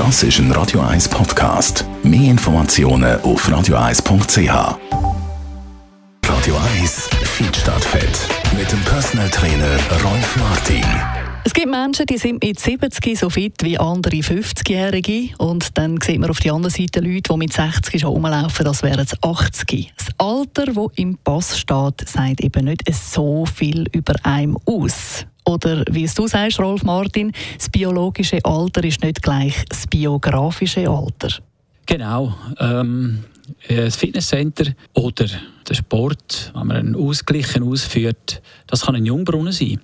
Das ist ein Radio 1 Podcast. Mehr Informationen auf radio1.ch. Radio 1 Feed statt Fett. Mit dem Personal Trainer Rolf Martin. Es gibt Menschen, die sind mit 70 so fit wie andere 50-Jährige. Und dann sieht man auf der anderen Seite Leute, die mit 60 schon rumlaufen, das wären 80. Das Alter, das im Pass steht, sagt eben nicht so viel über einem aus. Oder wie es du sagst, Rolf Martin, das biologische Alter ist nicht gleich das biografische Alter. Genau. Ähm, das Fitnesscenter oder der Sport, wenn man einen ausgleichen ausführt, das kann ein Jungbrunnen sein.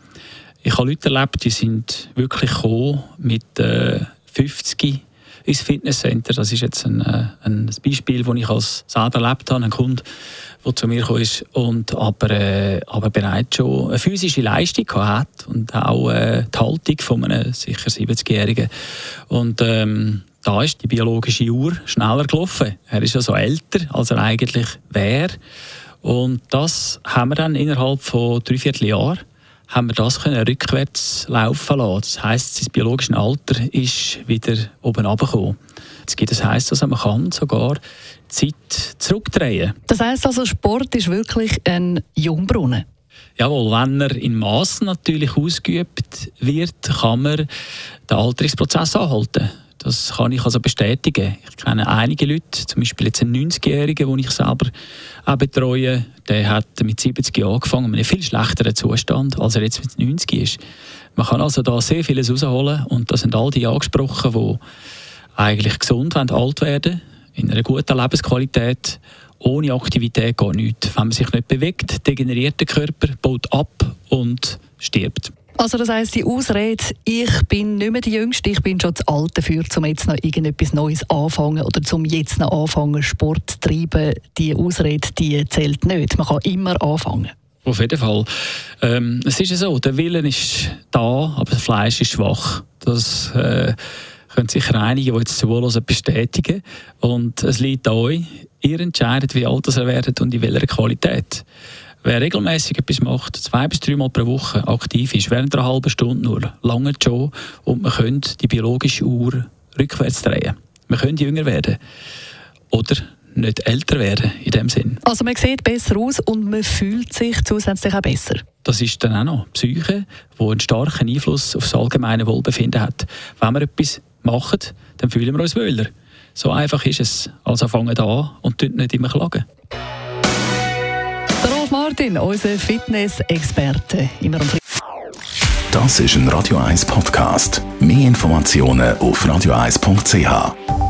Ich habe Leute erlebt, die sind wirklich gekommen mit äh, 50 ins Fitnesscenter. Das ist jetzt ein, äh, ein Beispiel, das ich als selber erlebt habe. Ein Kunde, der zu mir kam und aber, äh, aber bereits schon eine physische Leistung hat und auch äh, die Haltung von einem sicher 70-Jährigen. Und ähm, da ist die biologische Uhr schneller gelaufen. Er ist also älter, als er eigentlich wäre. Und das haben wir dann innerhalb von dreiviertel Jahren haben wir das können rückwärts laufen lassen. Das heisst, sein biologisches Alter ist wieder oben runtergekommen. Das heisst also, man kann sogar Zeit zurückdrehen. Das heisst also, Sport ist wirklich ein Jungbrunnen? Jawohl, wenn er in Massen natürlich ausgeübt wird, kann man den Alterungsprozess anhalten. Das kann ich also bestätigen. Ich kenne einige Leute, zum Beispiel jetzt einen 90-Jährigen, den ich selber auch betreue, der hat mit 70 Jahren angefangen, in einem viel schlechteren Zustand, als er jetzt mit 90 ist. Man kann also da sehr vieles rausholen und das sind all die angesprochen, die eigentlich gesund wollen, alt werden, in einer guten Lebensqualität. Ohne Aktivität geht nichts. Wenn man sich nicht bewegt, degeneriert der Körper, baut ab und stirbt. Also das heisst, die Ausrede, ich bin nicht mehr die Jüngste, ich bin schon zu alt dafür, um jetzt noch irgendetwas Neues anfangen oder zum jetzt noch anfangen, Sport zu treiben, die Ausrede, die zählt nicht. Man kann immer anfangen. Auf jeden Fall. Ähm, es ist ja so, der Willen ist da, aber das Fleisch ist schwach. Das äh, können sicher einige, die jetzt zuhören, bestätigen. Und es liegt an euch. Ihr entscheidet, wie alt ihr werdet und in welcher Qualität. Wer regelmäßig etwas macht, zwei bis dreimal pro Woche aktiv ist, während einer halben Stunde nur, lange schon und man könnte die biologische Uhr rückwärts drehen. Man könnte jünger werden. Oder nicht älter werden in dem Sinn. Also man sieht besser aus und man fühlt sich zusätzlich auch besser. Das ist dann auch noch Psyche, die einen starken Einfluss auf das allgemeine Wohlbefinden hat. Wenn wir etwas machen, dann fühlen wir uns wohler. So einfach ist es. Also fangen an und nicht immer klagen. Martin, unser Fitness-Experte. Das ist ein Radio 1 Podcast. Mehr Informationen auf radio1.ch.